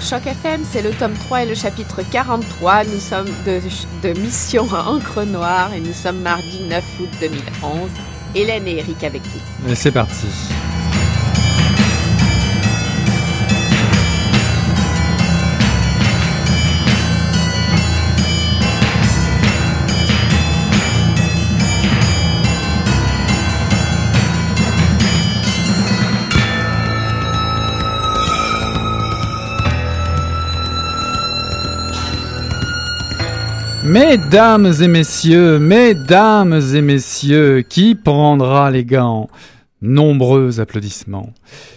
Choc FM, c'est le tome 3 et le chapitre 43. Nous sommes de, Mission à Encre Noire et nous sommes mardi 9 août 2011. Hélène et Eric avec vous. C'est parti. Mesdames et messieurs, mesdames et messieurs, qui prendra les gants? Nombreux applaudissements.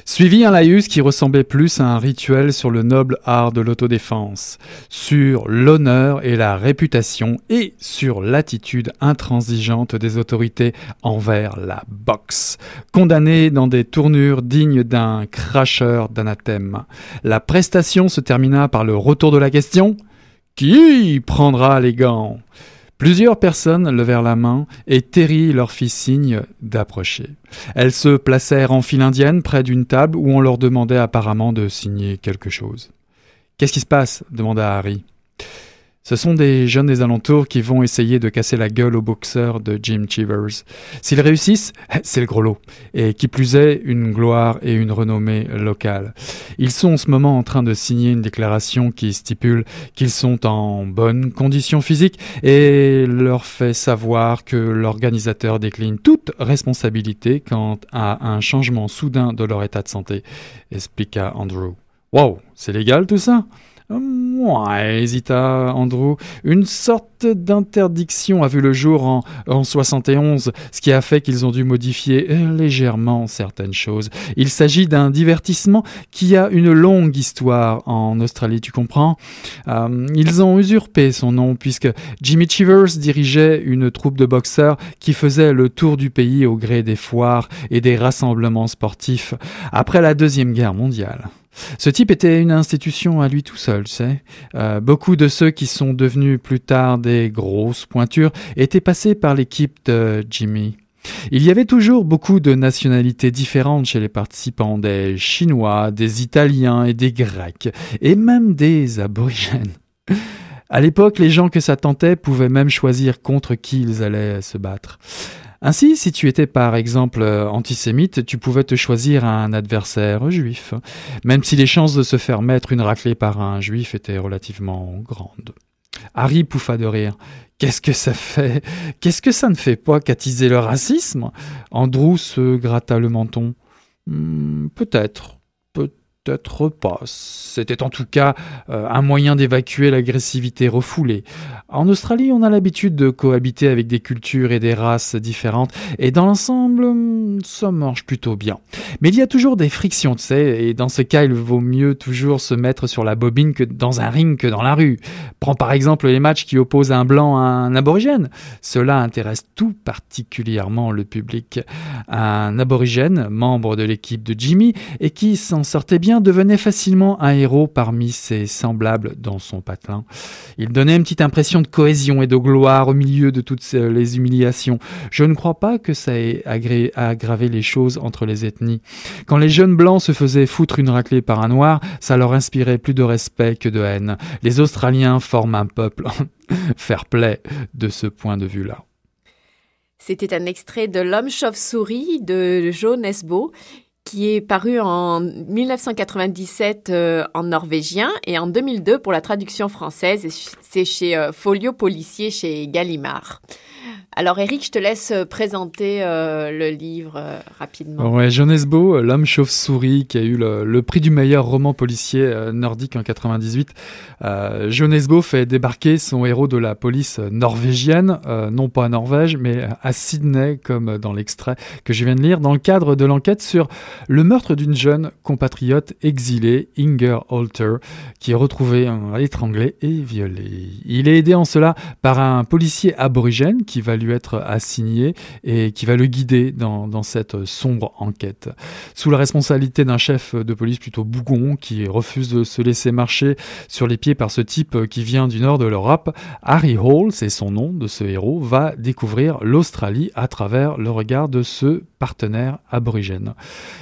Suivi un laïus qui ressemblait plus à un rituel sur le noble art de l'autodéfense, sur l'honneur et la réputation et sur l'attitude intransigeante des autorités envers la boxe, condamnée dans des tournures dignes d'un cracheur d'anathème. La prestation se termina par le retour de la question qui prendra les gants? Plusieurs personnes levèrent la main et Terry leur fit signe d'approcher. Elles se placèrent en file indienne près d'une table où on leur demandait apparemment de signer quelque chose. Qu'est-ce qui se passe demanda Harry. Ce sont des jeunes des alentours qui vont essayer de casser la gueule au boxeur de Jim Chivers. S'ils réussissent, c'est le gros lot. Et qui plus est, une gloire et une renommée locale. Ils sont en ce moment en train de signer une déclaration qui stipule qu'ils sont en bonne condition physique et leur fait savoir que l'organisateur décline toute responsabilité quant à un changement soudain de leur état de santé, expliqua Andrew. Wow, c'est légal tout ça? Ouais, hésita Andrew. Une sorte d'interdiction a vu le jour en, en 71, ce qui a fait qu'ils ont dû modifier légèrement certaines choses. Il s'agit d'un divertissement qui a une longue histoire en Australie, tu comprends? Euh, Ils ont usurpé son nom puisque Jimmy Chivers dirigeait une troupe de boxeurs qui faisait le tour du pays au gré des foires et des rassemblements sportifs après la Deuxième Guerre mondiale. Ce type était une institution à lui tout seul, sais. Euh, beaucoup de ceux qui sont devenus plus tard des grosses pointures étaient passés par l'équipe de Jimmy. Il y avait toujours beaucoup de nationalités différentes chez les participants, des Chinois, des Italiens et des Grecs, et même des aborigènes. À l'époque, les gens que ça tentait pouvaient même choisir contre qui ils allaient se battre. Ainsi, si tu étais par exemple euh, antisémite, tu pouvais te choisir un adversaire juif, même si les chances de se faire mettre une raclée par un juif étaient relativement grandes. Harry pouffa de rire. Qu'est-ce que ça fait? Qu'est-ce que ça ne fait pas qu'attiser le racisme? Andrew se gratta le menton. Hmm, peut-être, Pas. C'était en tout cas euh, un moyen d'évacuer l'agressivité refoulée. En Australie, on a l'habitude de cohabiter avec des cultures et des races différentes, et dans l'ensemble, hmm, ça marche plutôt bien. Mais il y a toujours des frictions, tu sais, et dans ce cas, il vaut mieux toujours se mettre sur la bobine que dans un ring que dans la rue. Prends par exemple les matchs qui opposent un blanc à un aborigène. Cela intéresse tout particulièrement le public. Un aborigène, membre de l'équipe de Jimmy, et qui s'en sortait bien devenait facilement un héros parmi ses semblables dans son patelin. Il donnait une petite impression de cohésion et de gloire au milieu de toutes les humiliations. Je ne crois pas que ça ait aggravé les choses entre les ethnies. Quand les jeunes blancs se faisaient foutre une raclée par un noir, ça leur inspirait plus de respect que de haine. Les Australiens forment un peuple fair play de ce point de vue-là. C'était un extrait de L'homme chauve-souris de Joe Nesbo qui est paru en 1997 euh, en norvégien et en 2002 pour la traduction française. C'est chez euh, Folio Policier chez Gallimard. Alors Eric, je te laisse euh, présenter euh, le livre rapidement. Ouais, Jonas Beau, l'homme chauve-souris, qui a eu le, prix du meilleur roman policier nordique en 98. Euh, Jonas Beau fait débarquer son héros de la police norvégienne, non pas à Norvège, mais à Sydney, comme dans l'extrait que je viens de lire, dans le cadre de l'enquête sur le meurtre d'une jeune compatriote exilée, Inger Holter, qui est retrouvée étranglée et violée. Il est aidé en cela par un policier aborigène qui va lui être assigné et qui va le guider dans, cette sombre enquête. Sous la responsabilité d'un chef de police plutôt bougon qui refuse de se laisser marcher sur les pieds par ce type qui vient du nord de l'Europe, Harry Hall, c'est son nom de ce héros, va découvrir l'Australie à travers le regard de ce partenaire aborigène.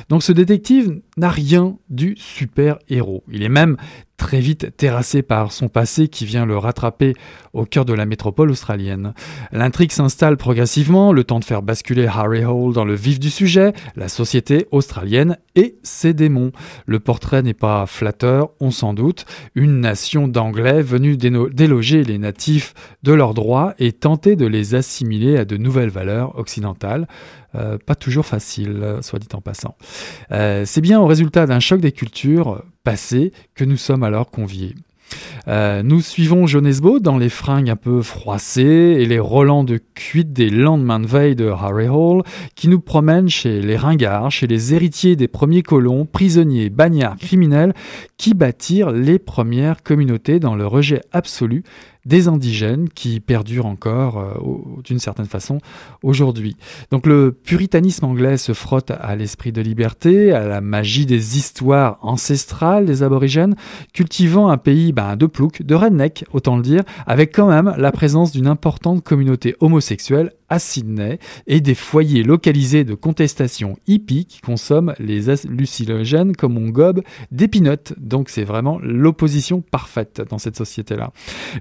Donc ce détective n'a rien du super-héros. Il est même très vite terrassé par son passé qui vient le rattraper au cœur de la métropole australienne. L'intrigue s'installe progressivement, le temps de faire basculer Harry Hole dans le vif du sujet, la société australienne et ses démons. Le portrait n'est pas flatteur, on s'en doute, une nation d'anglais venus déloger les natifs de leurs droits et tenter de les assimiler à de nouvelles valeurs occidentales. Euh, pas toujours facile, soit dit en passant. Euh, c'est bien au résultat d'un choc des cultures passées que nous sommes alors conviés. Euh, nous suivons Jonesbo dans les fringues un peu froissées et les relents de cuite des lendemains de veille de Harry Hall qui nous promènent chez les ringards, chez les héritiers des premiers colons, prisonniers, bagnards, criminels qui bâtirent les premières communautés dans le rejet absolu des indigènes qui perdurent encore euh, d'une certaine façon aujourd'hui. Donc le puritanisme anglais se frotte à l'esprit de liberté, à la magie des histoires ancestrales des aborigènes, cultivant un pays ben, de plouc, de redneck, autant le dire, avec quand même la présence d'une importante communauté homosexuelle à Sydney et des foyers localisés de contestation hippie qui consomment les hallucinogènes comme on gobe des peanuts. Donc c'est vraiment l'opposition parfaite dans cette société-là.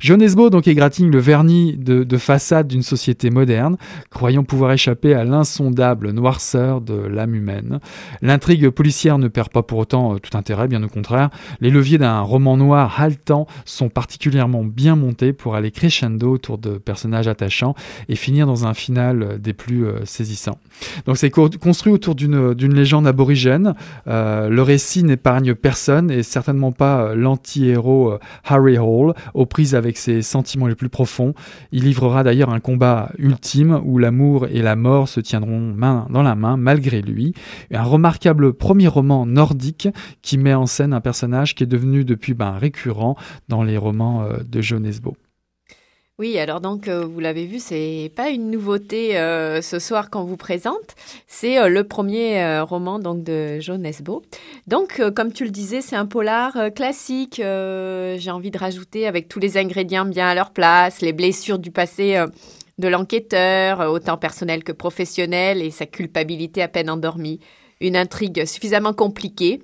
Jonesbo donc égratigne le vernis de, de façade d'une société moderne, croyant pouvoir échapper à l'insondable noirceur de l'âme humaine. L'intrigue policière ne perd pas pour autant euh, tout intérêt, bien au contraire. Les leviers d'un roman noir haletant sont particulièrement bien montés pour aller crescendo autour de personnages attachants et finir dans un final euh, des plus euh, saisissants. Donc c'est construit autour d'une légende aborigène. Euh, le récit n'épargne personne et certainement pas l'anti-héros Harry Hall, aux prises avec ses sentiments les plus profonds. Il livrera d'ailleurs un combat ultime où l'amour et la mort se tiendront main dans la main malgré lui. Un remarquable premier roman nordique qui met en scène un personnage qui est devenu depuis ben, récurrent dans les romans de Jonesbo. Oui, alors donc euh, vous l'avez vu, c'est pas une nouveauté euh, ce soir qu'on vous présente. C'est euh, le premier roman donc de Joe Nesbo. Donc comme tu le disais, c'est un polar classique. J'ai envie de rajouter avec tous les ingrédients bien à leur place, les blessures du passé de l'enquêteur, autant personnel que professionnel, et sa culpabilité à peine endormie. Une intrigue suffisamment compliquée.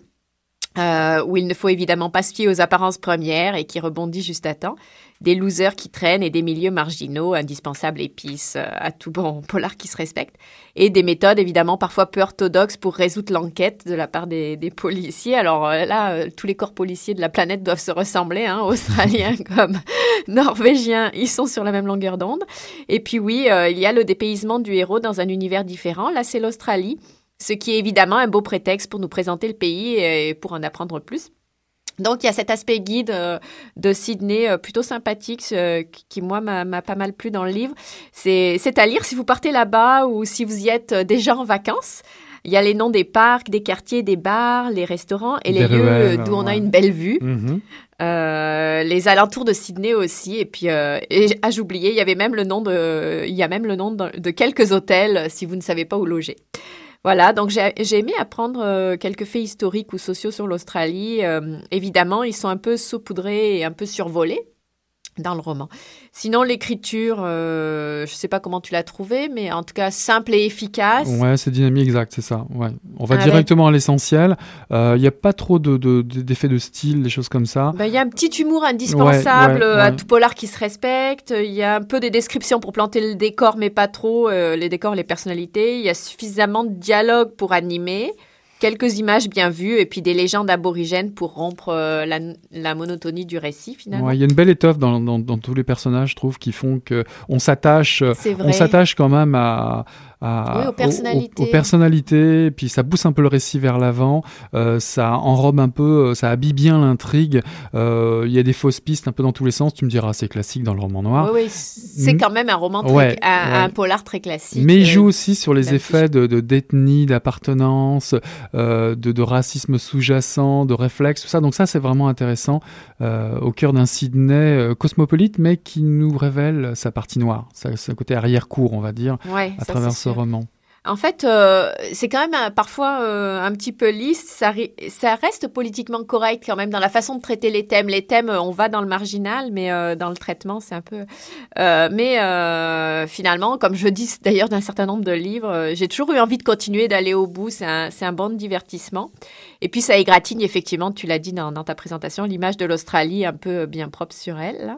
où il ne faut évidemment pas se fier aux apparences premières et qui rebondit juste à temps des losers qui traînent et des milieux marginaux, indispensables épices euh, à tout bon polar qui se respecte, et des méthodes évidemment parfois peu orthodoxes pour résoudre l'enquête de la part des, policiers. Alors euh, là, euh, tous les corps policiers de la planète doivent se ressembler, hein, australiens comme norvégiens, ils sont sur la même longueur d'onde. Et puis oui, il y a le dépaysement du héros dans un univers différent. Là, c'est l'Australie, ce qui est évidemment un beau prétexte pour nous présenter le pays et pour en apprendre plus. Donc il y a cet aspect guide euh, de Sydney euh, plutôt sympathique euh, qui moi m'a pas mal plu dans le livre. C'est à lire si vous partez là-bas ou si vous y êtes déjà en vacances. Il y a les noms des parcs, des quartiers, des bars, les restaurants et les lieux d'où on a une belle vue. Mhm. les alentours de Sydney aussi. Et puis, et, ah, j'oubliais, il y avait même le nom de, il y a même le nom de quelques hôtels si vous ne savez pas où loger. Voilà, donc j'ai aimé apprendre euh, quelques faits historiques ou sociaux sur l'Australie. Euh, évidemment, ils sont un peu saupoudrés et un peu survolés dans le roman. Sinon, l'écriture, euh, je sais pas comment tu l'as trouvé, mais en tout cas simple et efficace. Ouais, c'est dynamique, exact, c'est ça. Ouais. On va directement à l'essentiel. Il euh, n'y a pas trop d'effets de, de, style, des choses comme ça. Il bah, y a un petit humour indispensable à tout polar qui se respecte. Il y a un peu des descriptions pour planter le décor, mais pas trop euh, les décors, les personnalités. Il y a suffisamment de dialogue pour animer quelques images bien vues et puis des légendes aborigènes pour rompre euh, la, monotonie du récit finalement. Il y a une belle étoffe dans, dans, tous les personnages, je trouve, qui font que on s'attache, on s'attache quand même à, aux, personnalités. Aux, personnalités. puis ça pousse un peu le récit vers l'avant, euh, ça enrobe un peu, euh, ça habille bien l'intrigue. Euh, il y a des fausses pistes un peu dans tous les sens. Tu me diras, c'est classique dans le roman noir. Oui, oui c'est quand même un roman, très, un, polar très classique. Mais il joue aussi sur les effets de d'ethnie, d'appartenance, de, de, racisme sous-jacent, de réflexe, tout ça. Donc ça, c'est vraiment intéressant au cœur d'un Sydney cosmopolite, mais qui nous révèle sa partie noire, sa, côté arrière-cour, on va dire, à travers ce roman. En fait, euh, c'est quand même parfois euh, un petit peu lisse. Ça, ça, reste politiquement correct quand même dans la façon de traiter les thèmes. Les thèmes, on va dans le marginal, mais dans le traitement, c'est un peu. mais finalement, comme je dis d'ailleurs d'un certain nombre de livres, j'ai toujours eu envie de continuer d'aller au bout. C'est un, un bon divertissement. Et puis ça égratigne effectivement, tu l'as dit dans, ta présentation, l'image de l'Australie un peu bien propre sur elle.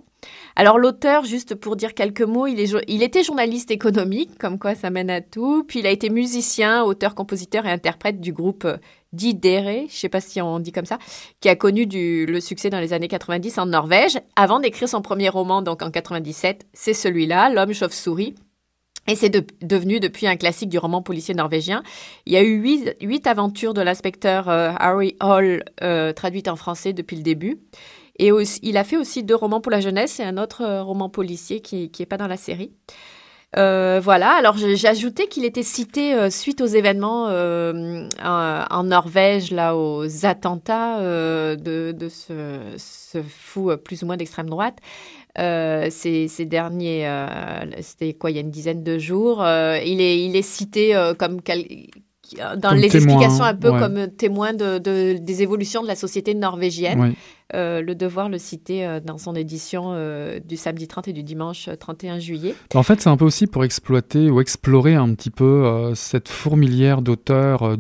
Alors l'auteur, juste pour dire quelques mots, il, était journaliste économique, comme quoi ça mène à tout. Puis il a été musicien, auteur, compositeur et interprète du groupe euh, Didere, je sais pas si on dit comme ça, qui a connu le succès dans les années 90 en Norvège, avant d'écrire son premier roman, donc en 97. C'est celui-là, L'homme chauve-souris. Et c'est devenu depuis un classique du roman policier norvégien. Il y a eu huit, aventures de l'inspecteur euh, Harry Hall euh, traduites en français depuis le début. Et il a fait aussi deux romans pour la jeunesse et un autre euh, roman policier qui n'est pas dans la série. Voilà, alors ajouté qu'il était cité suite aux événements en, Norvège, là, aux attentats de, ce, fou plus ou moins d'extrême droite. Ces, ces, derniers, c'était quoi, il y a une dizaine de jours. il, est, il est cité comme dans les explications un peu comme témoin de, des évolutions de la société norvégienne. Euh, le Devoir le citer euh, dans son édition euh, du samedi 30 et du dimanche 31 juillet. En fait, c'est un peu aussi pour exploiter ou explorer un petit peu cette fourmilière d'auteurs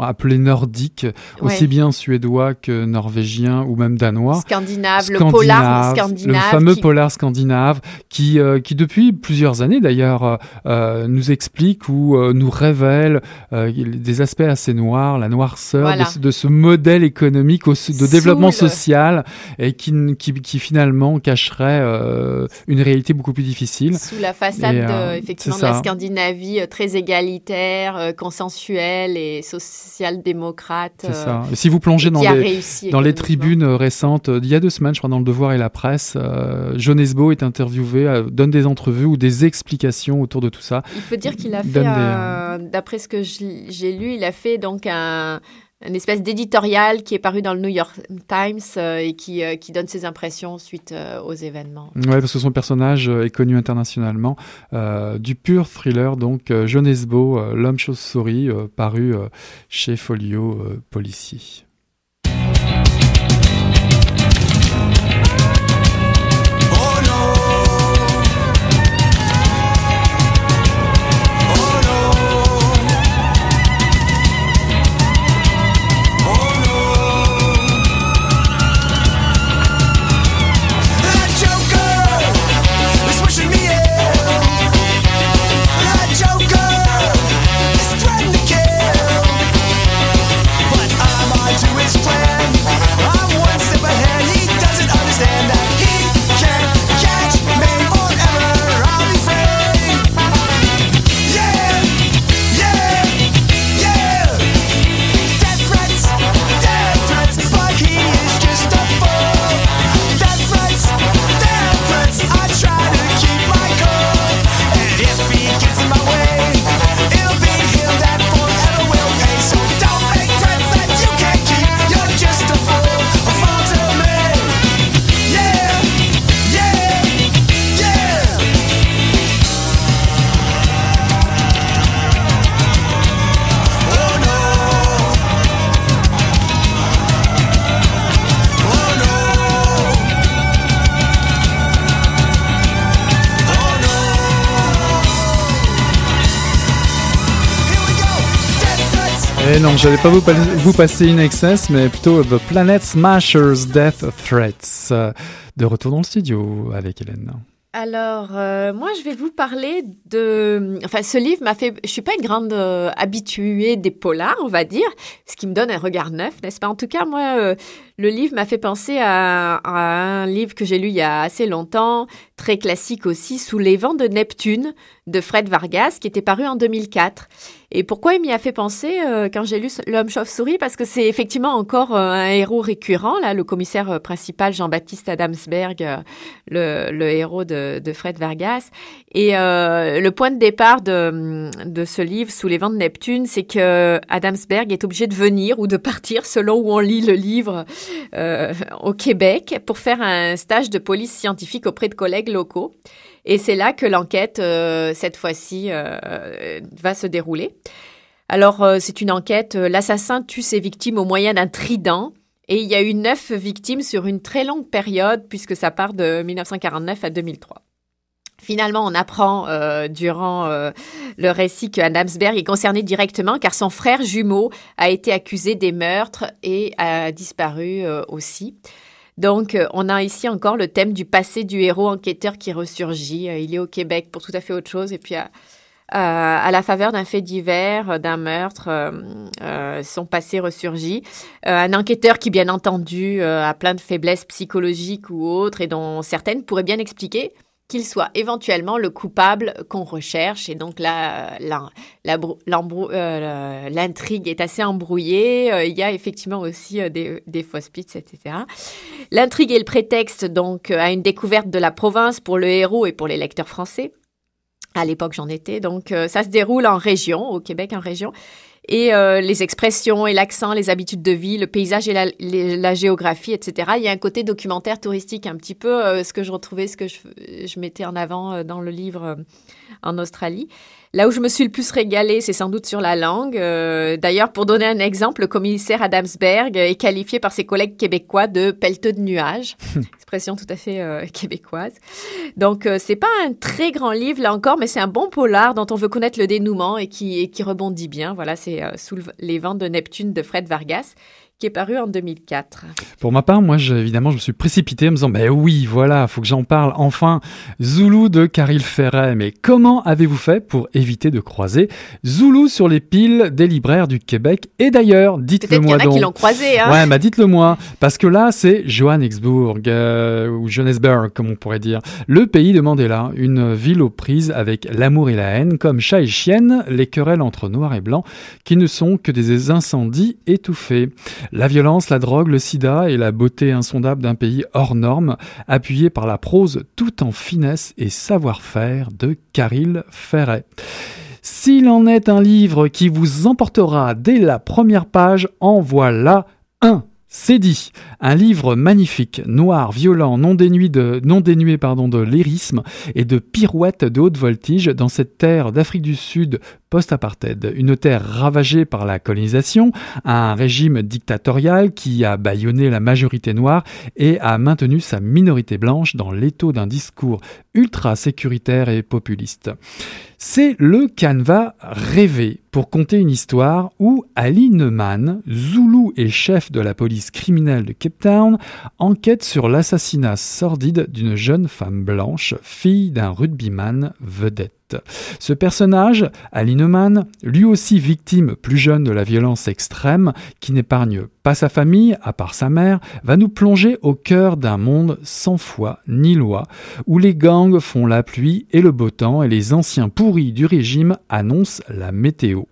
appelés nordiques, aussi bien suédois que norvégiens ou même danois. Scandinave, le polar scandinave. Le fameux polar scandinave qui, qui depuis plusieurs années d'ailleurs nous explique ou nous révèle des aspects assez noirs, la noirceur de, ce modèle économique de développement social et qui, qui, finalement cacherait euh, une réalité beaucoup plus difficile. Sous la façade euh, effectivement de la Scandinavie euh, très égalitaire, consensuelle et social-démocrate. C'est ça. si vous plongez dans les, dans les tribunes récentes, il y a deux semaines, je crois, dans le Devoir et la presse, John Esbo est interviewé, donne des entrevues ou des explications autour de tout ça. Il faut dire qu'il a fait, d'après ce que j'ai lu, il a fait donc un une espèce d'éditorial qui est paru dans le New York Times euh, et qui, euh, qui, donne ses impressions suite euh, aux événements. Oui, parce que son personnage est connu internationalement. du pur thriller, donc Jeunesse Beau, L'homme chauve-souris, paru chez Folio Policier. Non, j'allais pas vous, passer une excess, mais plutôt The Planet Smashers Death Threats. De retour dans le studio avec Hélène. Alors, euh, moi, je vais vous parler de... Enfin, ce livre m'a fait... Je suis pas une grande euh, habituée des polars, on va dire, ce qui me donne un regard neuf, n'est-ce pas? En tout cas, moi, euh, le livre m'a fait penser à, un livre que j'ai lu il y a assez longtemps, très classique aussi, Sous les vents de Neptune, de Fred Vargas, qui était paru en 2004. Et pourquoi il m'y a fait penser euh, quand j'ai lu L'homme chauve-souris? Parce que c'est effectivement encore euh, un héros récurrent, là, le commissaire euh, principal Jean-Baptiste Adamsberg, le, héros de, de, Fred Vargas. Et le point de départ de, de ce livre, Sous les vents de Neptune, c'est que Adamsberg est obligé de venir ou de partir, selon où on lit le livre, au Québec, pour faire un stage de police scientifique auprès de collègues locaux. Et c'est là que l'enquête, cette fois-ci, va se dérouler. Alors, c'est une enquête. L'assassin tue ses victimes au moyen d'un trident. Et il y a eu neuf victimes sur une très longue période, puisque ça part de 1949 à 2003. Finalement, on apprend euh, durant euh, le récit que Adamsberg est concerné directement car son frère jumeau a été accusé des meurtres et a disparu euh, aussi. Donc, on a ici encore le thème du passé du héros enquêteur qui ressurgit. il est au Québec pour tout à fait autre chose et puis à, à la faveur d'un fait divers, d'un meurtre, son passé ressurgit. un enquêteur qui, bien entendu, a plein de faiblesses psychologiques ou autres et dont certaines pourraient bien expliquer qu'il soit éventuellement le coupable qu'on recherche. Et donc là, euh, l'intrigue est assez embrouillée. Euh, il y a effectivement aussi euh, des, des fausses pistes, etc. L'intrigue est le prétexte donc à une découverte de la province pour le héros et pour les lecteurs français. À l'époque, j'en étais. Donc, ça se déroule en région, au Québec en région et euh, les expressions et l'accent, les habitudes de vie, le paysage et la, géographie, etc. Il y a un côté documentaire touristique, un petit peu euh, ce que je retrouvais, ce que je, mettais en avant euh, dans le livre en Australie. Là où je me suis le plus régalée, c'est sans doute sur la langue. D'ailleurs, pour donner un exemple, le commissaire Adamsberg est qualifié par ses collègues québécois de pelleteux de nuages, expression tout à fait québécoise. Donc, c'est pas un très grand livre là encore, mais c'est un bon polar dont on veut connaître le dénouement et qui, et qui rebondit bien. Voilà, c'est euh, sous les vents de Neptune de Fred Vargas qui est paru en 2004. Pour ma part, moi, évidemment, je me suis précipité en me disant, ben oui, voilà, faut que j'en parle enfin. Zoulou de Caril Ferret. Mais comment avez-vous fait pour éviter de croiser Zoulou sur les piles des libraires du Québec? Et d'ailleurs, dites-le moi donc. Il y en a qui l'ont croisé, hein Ouais, bah dites-le moi. Parce que là, c'est Johannesburg, euh, ou Johannesburg, comme on pourrait dire. Le pays de Mandela, une ville aux prises avec l'amour et la haine, comme chat et chienne, les querelles entre noir et blanc, qui ne sont que des incendies étouffés. La violence, la drogue, le sida et la beauté insondable d'un pays hors norme, appuyé par la prose tout en finesse et savoir-faire de Caril Ferret. S'il en est un livre qui vous emportera dès la première page, en voilà un. C'est dit. Un livre magnifique, noir, violent, non dénué de, non dénué, pardon, de lyrisme et de pirouettes de haute voltige dans cette terre d'Afrique du Sud post-apartheid. Une terre ravagée par la colonisation, un régime dictatorial qui a bâillonné la majorité noire et a maintenu sa minorité blanche dans l'étau d'un discours ultra sécuritaire et populiste. C'est le canevas rêvé pour conter une histoire où Ali Neumann, Zoulou et chef de la police criminelle de Cape Town, enquête sur l'assassinat sordide d'une jeune femme blanche, fille d'un rugbyman vedette. Ce personnage, Ali Neumann, lui aussi victime plus jeune de la violence extrême, qui n'épargne pas sa famille, à part sa mère, va nous plonger au cœur d'un monde sans foi ni loi, où les gangs font la pluie et le beau temps et les anciens pourris du régime annoncent la météo.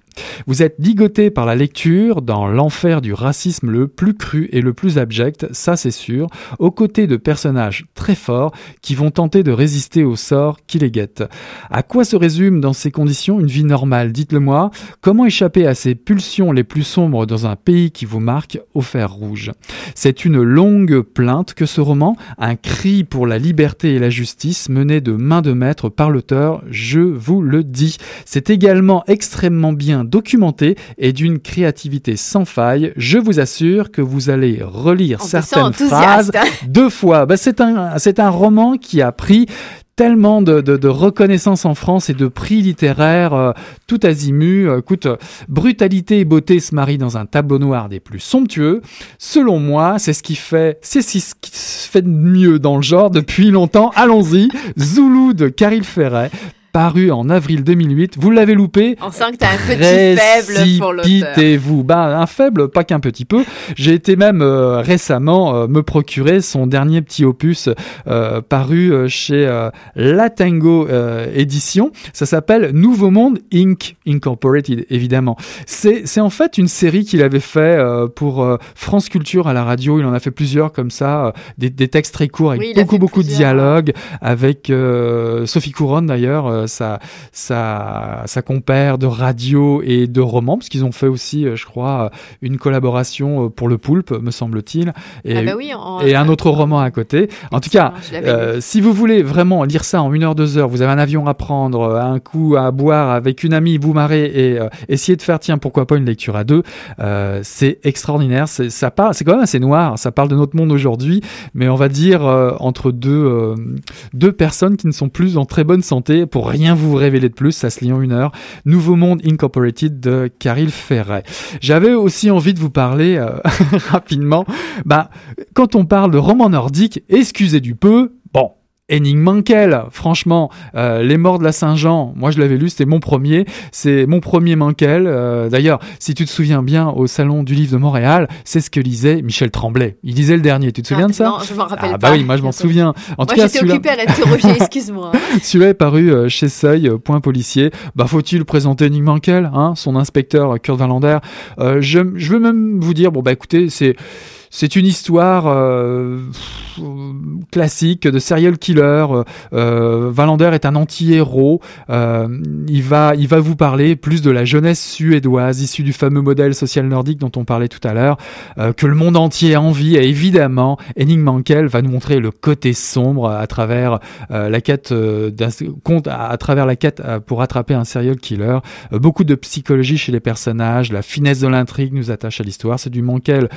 Vous êtes ligoté par la lecture dans l'enfer du racisme le plus cru et le plus abject, ça c'est sûr, aux côtés de personnages très forts qui vont tenter de résister au sort qui les guette. À quoi se résume dans ces conditions une vie normale? Dites-le moi. Comment échapper à ces pulsions les plus sombres dans un pays qui vous marque au fer rouge? C'est une longue plainte que ce roman, un cri pour la liberté et la justice mené de main de maître par l'auteur, je vous le dis. C'est également extrêmement bien documenté et d'une créativité sans faille. Je vous assure que vous allez relire certaines phrases deux fois. Bah, c'est un, c'est un roman qui a pris tellement de, reconnaissance en France et de prix littéraires euh, tout azimut. Euh, écoute, brutalité et beauté se marient dans un tableau noir des plus somptueux. Selon moi, c'est ce qui fait, c'est ce qui se fait de mieux dans le genre depuis longtemps. Allons-y, Zoulou de Caril Ferret paru en avril 2008. Vous l'avez loupé. On sent que t'as un petit faible pour l'auteur. vous Bah, un faible, pas qu'un petit peu. J'ai été même euh, récemment euh, me procurer son dernier petit opus euh, paru chez Latango Édition. Ça s'appelle Nouveau Monde Inc. Incorporated, évidemment. C'est en fait une série qu'il avait fait pour France Culture à la radio. Il en a fait plusieurs comme ça, des, textes très courts avec beaucoup, beaucoup de dialogues, avec Sophie Couronne d'ailleurs sa, sa, sa compère de radio et de roman, parce qu'ils ont fait aussi, je crois, une collaboration pour le poulpe, me semble-t-il, et, Ah bah oui, en- euh, et un autre roman à côté. En tout cas, euh, si vous voulez vraiment lire ça en une heure, deux heures, vous avez un avion à prendre, euh, un coup à boire avec une amie, vous marrez et euh, essayez de faire, tiens, pourquoi pas une lecture à deux, euh, c'est extraordinaire. C'est, ça parle, c'est quand même assez noir. Ça parle de notre monde aujourd'hui, mais on va dire euh, entre deux, euh, deux personnes qui ne sont plus en très bonne santé. Pour rien vous révéler de plus, ça se lit en une heure. Nouveau Monde Incorporated de Caril Ferret. J'avais aussi envie de vous parler euh, rapidement. Bah, quand on parle de roman nordique, excusez du peu, bon. Henning Mankell, franchement, euh, Les Morts de la Saint-Jean, moi je l'avais lu, c'était mon premier, c'est mon premier Mankell. Euh, D'ailleurs, si tu te souviens bien, au Salon du Livre de Montréal, c'est ce que lisait Michel Tremblay. Il lisait le dernier, tu te souviens Ah, de ça Non, je m'en rappelle Ah pas. bah oui, moi je m'en souviens. En Moi, tout cas, j'étais occupée à l'interroger, excuse-moi. celui-là est paru euh, chez Seuil, euh, point policier. Bah faut-il présenter Henning Mankell, hein, son inspecteur euh, Kurt Wallander? Euh, je, je veux même vous dire, bon bah écoutez, c'est c'est une histoire euh, classique de serial killer. Euh, Wallander est un anti-héros. Euh, il va, il va vous parler plus de la jeunesse suédoise issue du fameux modèle social nordique dont on parlait tout à l'heure, euh, que le monde entier envie. Et évidemment, Henning Mankell va nous montrer le côté sombre à travers euh, la quête euh, à, travers la quête pour attraper un serial killer. Beaucoup de psychologie chez les personnages, la finesse de l'intrigue nous attache à l'histoire. C'est du Mankell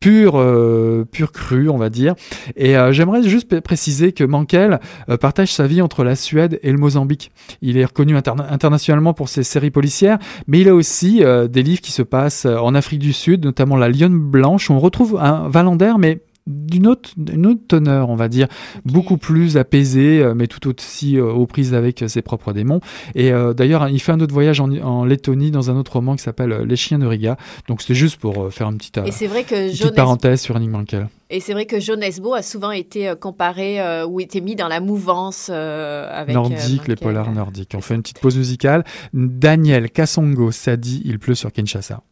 pur, euh, pur cru, on va dire. Et euh, j'aimerais juste préciser que Mankell euh, partage sa vie entre la Suède et le Mozambique. Il est reconnu interna- internationalement pour ses séries policières, mais il a aussi euh, des livres qui se passent euh, en Afrique du Sud, notamment La Lionne Blanche, où on retrouve un Valander, mais d'une autre, autre teneur, on va dire, beaucoup plus apaisé, euh, mais tout aussi euh, aux prises avec euh, ses propres démons. Et euh, d'ailleurs, il fait un autre voyage en, en Lettonie dans un autre roman qui s'appelle Les chiens de Riga. Donc c'était juste pour faire une petite, Et c'est vrai que Jonas parenthèse sur Henning Mankell. Et c'est vrai que John Esbo a souvent été comparé euh, ou été mis dans la mouvance euh, avec. Nordique, les polars nordiques. On fait une petite pause musicale. Daniel Kassongo Sadi, Il pleut sur Kinshasa.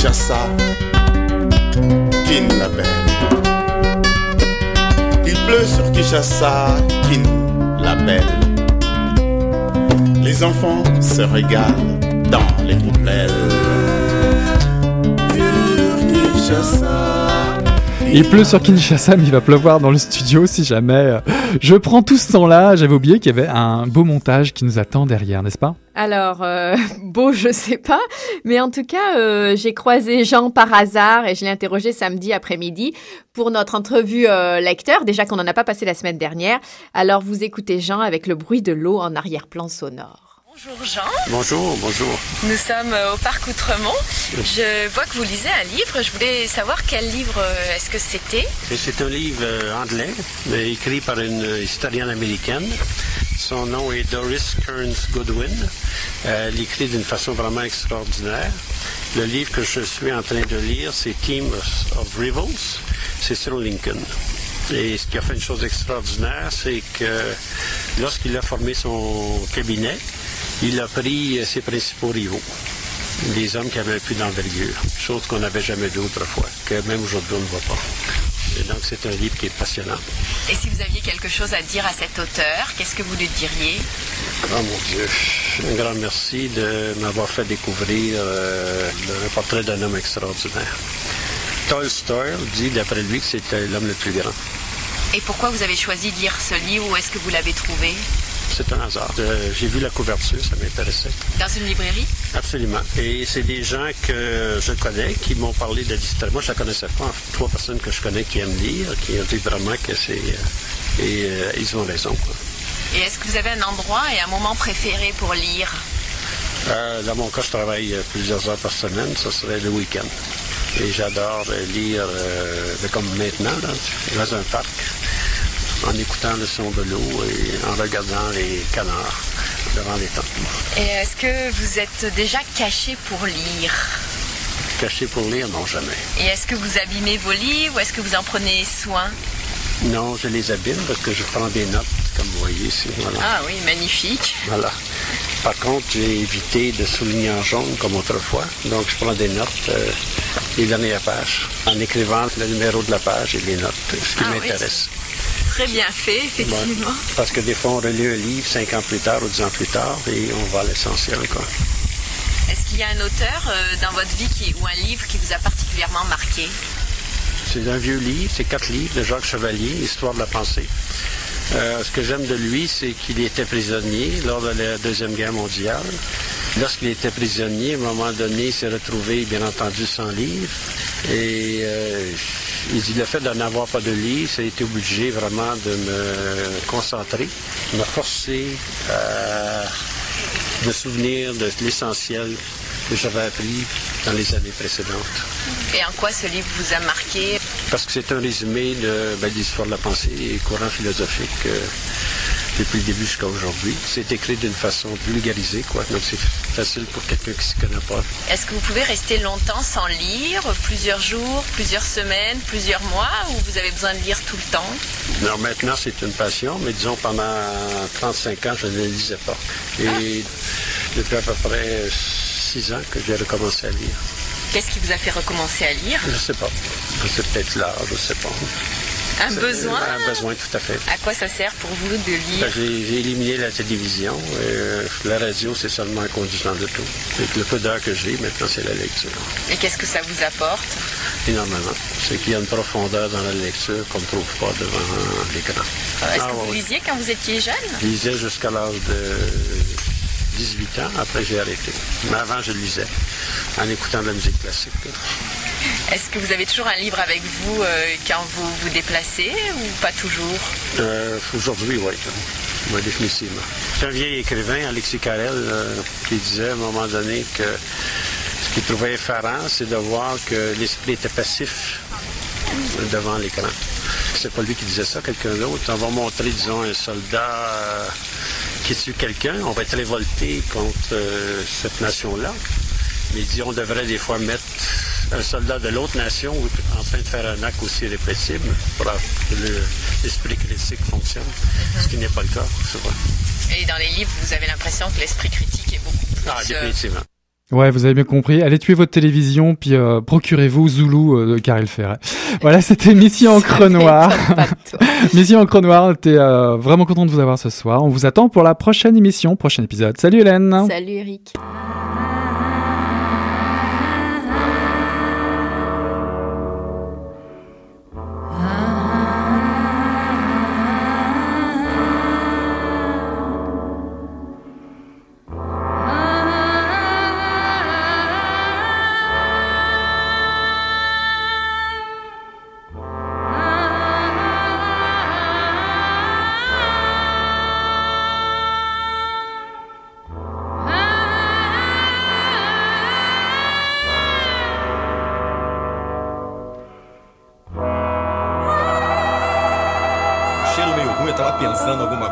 Kinshasa, Kin la belle. Il pleut sur Kinshasa, Kin la belle. Les enfants se régalent dans les poubelles. Il pleut sur Kinshasa, mais il va pleuvoir dans le studio si jamais. Je prends tout ce temps-là. J'avais oublié qu'il y avait un beau montage qui nous attend derrière, n'est-ce pas? Alors, euh, beau, je sais pas, mais en tout cas, euh, j'ai croisé Jean par hasard et je l'ai interrogé samedi après-midi pour notre entrevue euh, lecteur, déjà qu'on n'en a pas passé la semaine dernière. Alors, vous écoutez Jean avec le bruit de l'eau en arrière-plan sonore. Bonjour Jean, Bonjour, bonjour. nous sommes euh, au parc Outremont. Je vois que vous lisez un livre. Je voulais savoir quel livre euh, est-ce que c'était? C'est un livre euh, anglais, mais écrit par une historienne américaine. Son nom est Doris Kearns Goodwin. Elle écrit d'une façon vraiment extraordinaire. Le livre que je suis en train de lire, c'est Team of Rivals. C'est sur Lincoln. Et ce qui a fait une chose extraordinaire, c'est que lorsqu'il a formé son cabinet, il a pris euh, ses principaux rivaux des hommes qui avaient un peu d'envergure, chose qu'on n'avait jamais vu autrefois, que même aujourd'hui on ne voit pas. Et donc c'est un livre qui est passionnant. Et si vous aviez quelque chose à dire à cet auteur, qu'est-ce que vous lui diriez? Oh mon Dieu, un grand merci de m'avoir fait découvrir euh, le portrait d'un homme extraordinaire. Tolstoy dit d'après lui que c'était l'homme le plus grand. Et pourquoi vous avez choisi de lire ce livre Où est-ce que vous l'avez trouvé? C'est un hasard. Euh, J'ai vu la couverture, ça m'intéressait. Dans une librairie? Absolument. Et c'est des gens que je connais qui m'ont parlé de l'histoire. Moi, je ne la connaissais pas. En fait, trois personnes que je connais qui aiment lire, qui ont dit vraiment que c'est... euh, et euh, ils ont raison. quoi. Et est-ce que vous avez un endroit et un moment préféré pour lire? Euh, dans mon cas, je travaille plusieurs heures par semaine. Ça serait le week-end. Et j'adore lire, euh, comme maintenant, là, dans un parc, en écoutant le son de l'eau et en regardant les canards devant les temps. Et est-ce que vous êtes déjà caché pour lire? Caché pour lire, non, jamais. Et est-ce que vous abîmez vos livres ou est-ce que vous en prenez soin? Non, je les abîme parce que je prends des notes, comme vous voyez ici. Voilà. Ah oui, magnifique. Voilà. Par contre, j'ai évité de souligner en jaune comme autrefois. Donc, je prends des notes, euh, les dernières pages, en écrivant le numéro de la page et les notes, ce qui Ah oui. Très bien fait, effectivement. Ouais. Parce que des fois, on relit un livre cinq ans plus tard ou dix ans plus tard et on va à l'essentiel. quoi. Est-ce qu'il y a un auteur euh, dans votre vie qui, ou un livre qui vous a particulièrement marqué? C'est un vieux livre, c'est quatre livres de Jacques Chevalier, Histoire de la pensée. Euh, ce que j'aime de lui, c'est qu'il était prisonnier lors de la Deuxième Guerre mondiale. Lorsqu'il était prisonnier, à un moment donné, il s'est retrouvé, bien entendu, sans livre. Et euh, il dit, le fait de n'avoir pas de livre, ça a été obligé vraiment de me concentrer, me forcer à me souvenir de l'essentiel que j'avais appris dans les années précédentes. Et en quoi ce livre vous a marqué? Parce que c'est un résumé de, ben, de l'histoire de la pensée et courant philosophique euh, depuis le début jusqu'à aujourd'hui. C'est écrit d'une façon vulgarisée, quoi. Donc c'est facile pour quelqu'un qui ne s'y connaît pas. Est-ce que vous pouvez rester longtemps sans lire? Plusieurs jours, plusieurs semaines, plusieurs mois? Ou vous avez besoin de lire tout le temps? Alors maintenant, c'est une passion, mais disons pendant 35 ans, je ne lisais pas. Et depuis à peu près 6 ans que j'ai recommencé à lire. Qu'est-ce qui vous a fait recommencer à lire? Je sais pas. C'est peut-être l'âge, je sais pas. Un besoin Un besoin, tout à fait. À quoi ça sert pour vous de lire Ben, J'ai éliminé la télévision. euh, la radio, c'est seulement un conduisant de tout. Avec le peu d'heures que j'ai, maintenant, c'est la lecture. Et qu'est-ce que ça vous apporte Énormément. C'est qu'il y a une profondeur dans la lecture qu'on ne trouve pas devant l'écran. Est-ce Ah, que vous lisiez quand vous étiez jeune Je lisais jusqu'à l'âge de 18 ans. Après, j'ai arrêté. Mais avant, je lisais en écoutant de la musique classique. Est-ce que vous avez toujours un livre avec vous euh, quand vous vous déplacez ou pas toujours Euh, Aujourd'hui, oui. Oui, définitivement. C'est un vieil écrivain, Alexis Carrel, euh, qui disait à un moment donné que ce qu'il trouvait effarant, c'est de voir que l'esprit était passif devant l'écran. C'est pas lui qui disait ça, quelqu'un d'autre. On va montrer, disons, un soldat qui tue quelqu'un. On va être révolté contre cette nation-là. Mais il dit on devrait des fois mettre un soldat de l'autre nation en train de faire un acte aussi répétible pour que le- l'esprit critique fonctionne. Ce qui n'est pas le cas, c'est vrai. Et dans les livres, vous avez l'impression que l'esprit critique est beaucoup plus... Ah, euh, définitivement. Ouais, vous avez bien compris. Allez tuer votre télévision, puis euh, procurez-vous Zoulou euh, de Karel Ferret. Voilà, c'était Mission Encre Noire. Mission Encre Noire, t'es euh, vraiment content de vous avoir ce soir. On vous attend pour la prochaine émission, prochain épisode. Salut Hélène Salut Eric.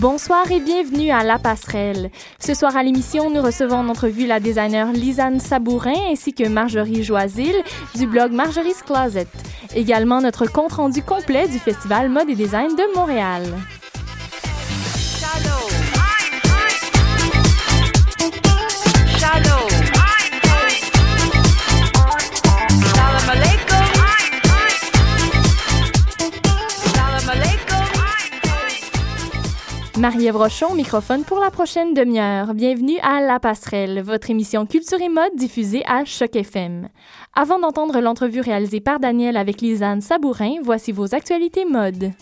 Bonsoir et bienvenue à La Passerelle. Ce soir à l'émission, nous recevons en entrevue la designer Lisanne Sabourin ainsi que Marjorie Joisil du blog Marjorie's Closet. Également notre compte-rendu complet du Festival Mode et Design de Montréal. Marie-Ève Rochon, microphone pour la prochaine demi-heure. Bienvenue à La Passerelle, votre émission culture et mode diffusée à Choc FM. Avant d'entendre l'entrevue réalisée par Daniel avec Lisanne Sabourin, voici vos actualités mode.